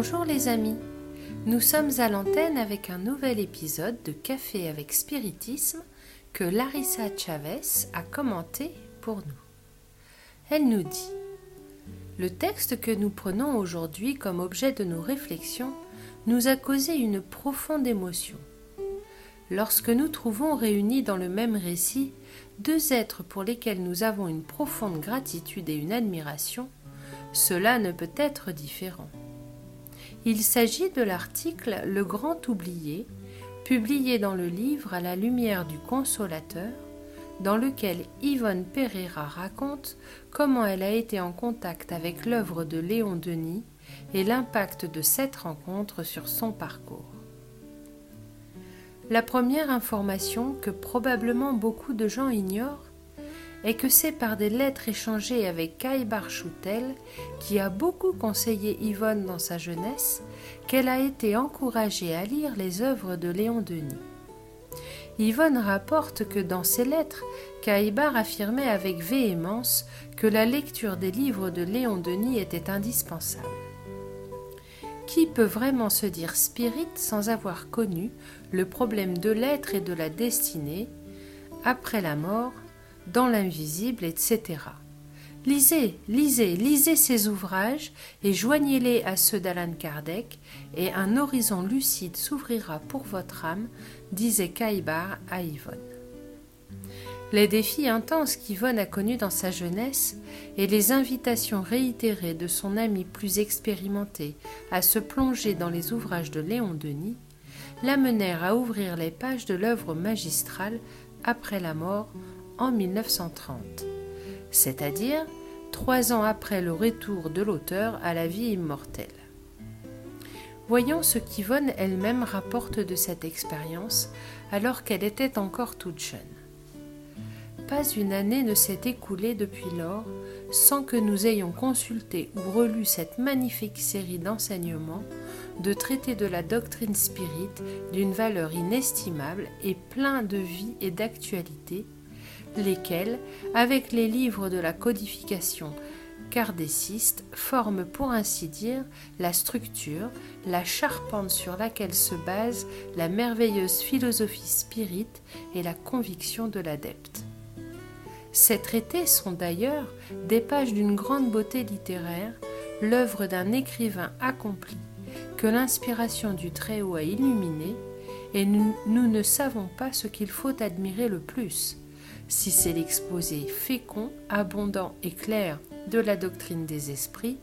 Bonjour les amis, nous sommes à l'antenne avec un nouvel épisode de Café avec Spiritisme que Larissa Chavez a commenté pour nous. Elle nous dit Le texte que nous prenons aujourd'hui comme objet de nos réflexions nous a causé une profonde émotion. Lorsque nous trouvons réunis dans le même récit deux êtres pour lesquels nous avons une profonde gratitude et une admiration, cela ne peut être différent. Il s'agit de l'article Le Grand Oublié, publié dans le livre À la lumière du Consolateur, dans lequel Yvonne Pereira raconte comment elle a été en contact avec l'œuvre de Léon Denis et l'impact de cette rencontre sur son parcours. La première information que probablement beaucoup de gens ignorent est que c'est par des lettres échangées avec Kai Barchoutel, qui a beaucoup conseillé Yvonne dans sa jeunesse, qu'elle a été encouragée à lire les œuvres de Léon Denis. Yvonne rapporte que dans ses lettres, Caïbar affirmait avec véhémence que la lecture des livres de Léon Denis était indispensable. Qui peut vraiment se dire spirit sans avoir connu le problème de l'être et de la destinée après la mort dans l'invisible, etc. Lisez, lisez, lisez ces ouvrages et joignez-les à ceux d'Alan Kardec, et un horizon lucide s'ouvrira pour votre âme, disait Caïbar à Yvonne. Les défis intenses qu'Yvonne a connus dans sa jeunesse et les invitations réitérées de son ami plus expérimenté à se plonger dans les ouvrages de Léon Denis l'amenèrent à ouvrir les pages de l'œuvre magistrale après la mort en 1930, c'est-à-dire trois ans après le retour de l'auteur à la vie immortelle. Voyons ce qu'Yvonne elle-même rapporte de cette expérience alors qu'elle était encore toute jeune. Pas une année ne s'est écoulée depuis lors sans que nous ayons consulté ou relu cette magnifique série d'enseignements, de traités de la doctrine spirite d'une valeur inestimable et plein de vie et d'actualité lesquels, avec les livres de la codification cardéciste, forment pour ainsi dire la structure, la charpente sur laquelle se base la merveilleuse philosophie spirite et la conviction de l'adepte. Ces traités sont d'ailleurs des pages d'une grande beauté littéraire, l'œuvre d'un écrivain accompli que l'inspiration du Très-Haut a illuminé, et nous, nous ne savons pas ce qu'il faut admirer le plus, si c'est l'exposé fécond, abondant et clair de la doctrine des esprits,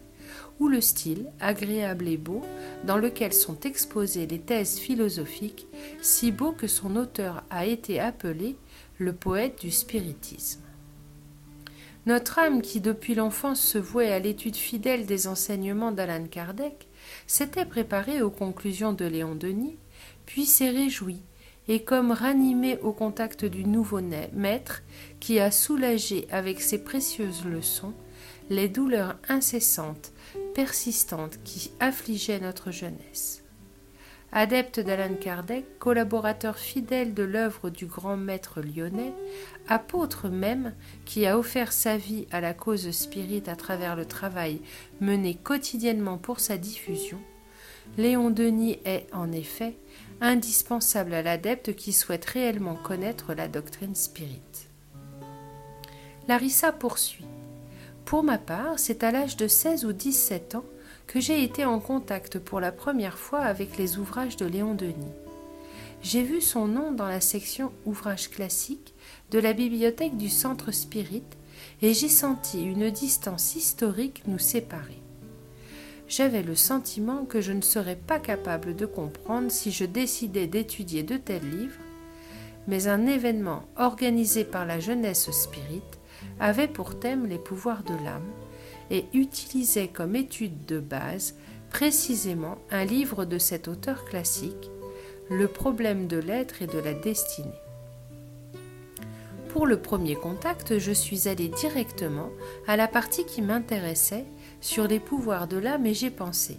ou le style agréable et beau dans lequel sont exposées les thèses philosophiques, si beau que son auteur a été appelé le poète du spiritisme. Notre âme qui depuis l'enfance se vouait à l'étude fidèle des enseignements d'Alan Kardec s'était préparée aux conclusions de Léon Denis, puis s'est réjouie et comme ranimé au contact du nouveau maître qui a soulagé avec ses précieuses leçons les douleurs incessantes, persistantes qui affligeaient notre jeunesse. Adepte d'Alan Kardec, collaborateur fidèle de l'œuvre du grand maître lyonnais, apôtre même qui a offert sa vie à la cause spirite à travers le travail mené quotidiennement pour sa diffusion, Léon Denis est, en effet, indispensable à l'adepte qui souhaite réellement connaître la doctrine spirite. Larissa poursuit. Pour ma part, c'est à l'âge de 16 ou 17 ans que j'ai été en contact pour la première fois avec les ouvrages de Léon Denis. J'ai vu son nom dans la section Ouvrages classiques de la bibliothèque du Centre Spirit et j'ai senti une distance historique nous séparer j'avais le sentiment que je ne serais pas capable de comprendre si je décidais d'étudier de tels livres, mais un événement organisé par la jeunesse spirite avait pour thème les pouvoirs de l'âme et utilisait comme étude de base précisément un livre de cet auteur classique, Le problème de l'être et de la destinée. Pour le premier contact, je suis allé directement à la partie qui m'intéressait sur les pouvoirs de l'âme et j'ai pensé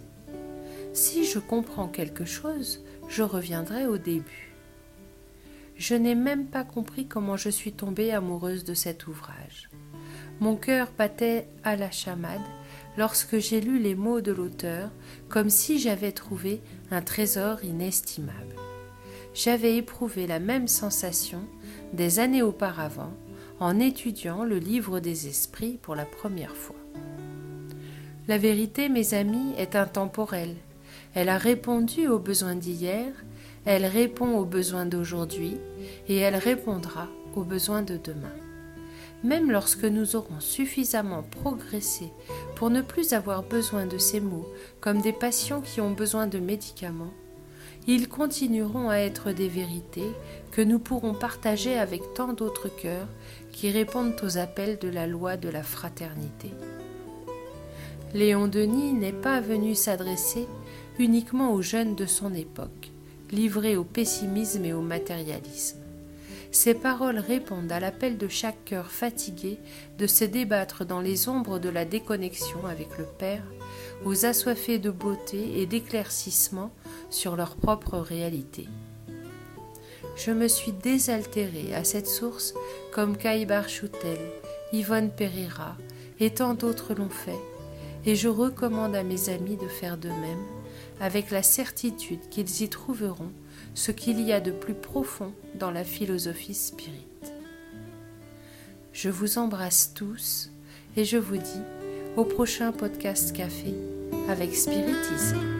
si je comprends quelque chose, je reviendrai au début. Je n'ai même pas compris comment je suis tombée amoureuse de cet ouvrage. Mon cœur battait à la chamade lorsque j'ai lu les mots de l'auteur comme si j'avais trouvé un trésor inestimable. J'avais éprouvé la même sensation des années auparavant en étudiant le livre des esprits pour la première fois. La vérité, mes amis, est intemporelle. Elle a répondu aux besoins d'hier, elle répond aux besoins d'aujourd'hui et elle répondra aux besoins de demain. Même lorsque nous aurons suffisamment progressé pour ne plus avoir besoin de ces mots comme des patients qui ont besoin de médicaments, ils continueront à être des vérités que nous pourrons partager avec tant d'autres cœurs qui répondent aux appels de la loi de la fraternité. Léon Denis n'est pas venu s'adresser uniquement aux jeunes de son époque, livrés au pessimisme et au matérialisme. Ses paroles répondent à l'appel de chaque cœur fatigué de se débattre dans les ombres de la déconnexion avec le Père, aux assoiffés de beauté et d'éclaircissement sur leur propre réalité. Je me suis désaltérée à cette source comme Caïbar Choutel, Yvonne Pereira et tant d'autres l'ont fait, et je recommande à mes amis de faire de même, avec la certitude qu'ils y trouveront ce qu'il y a de plus profond dans la philosophie spirite. Je vous embrasse tous et je vous dis au prochain podcast café avec spiritisme.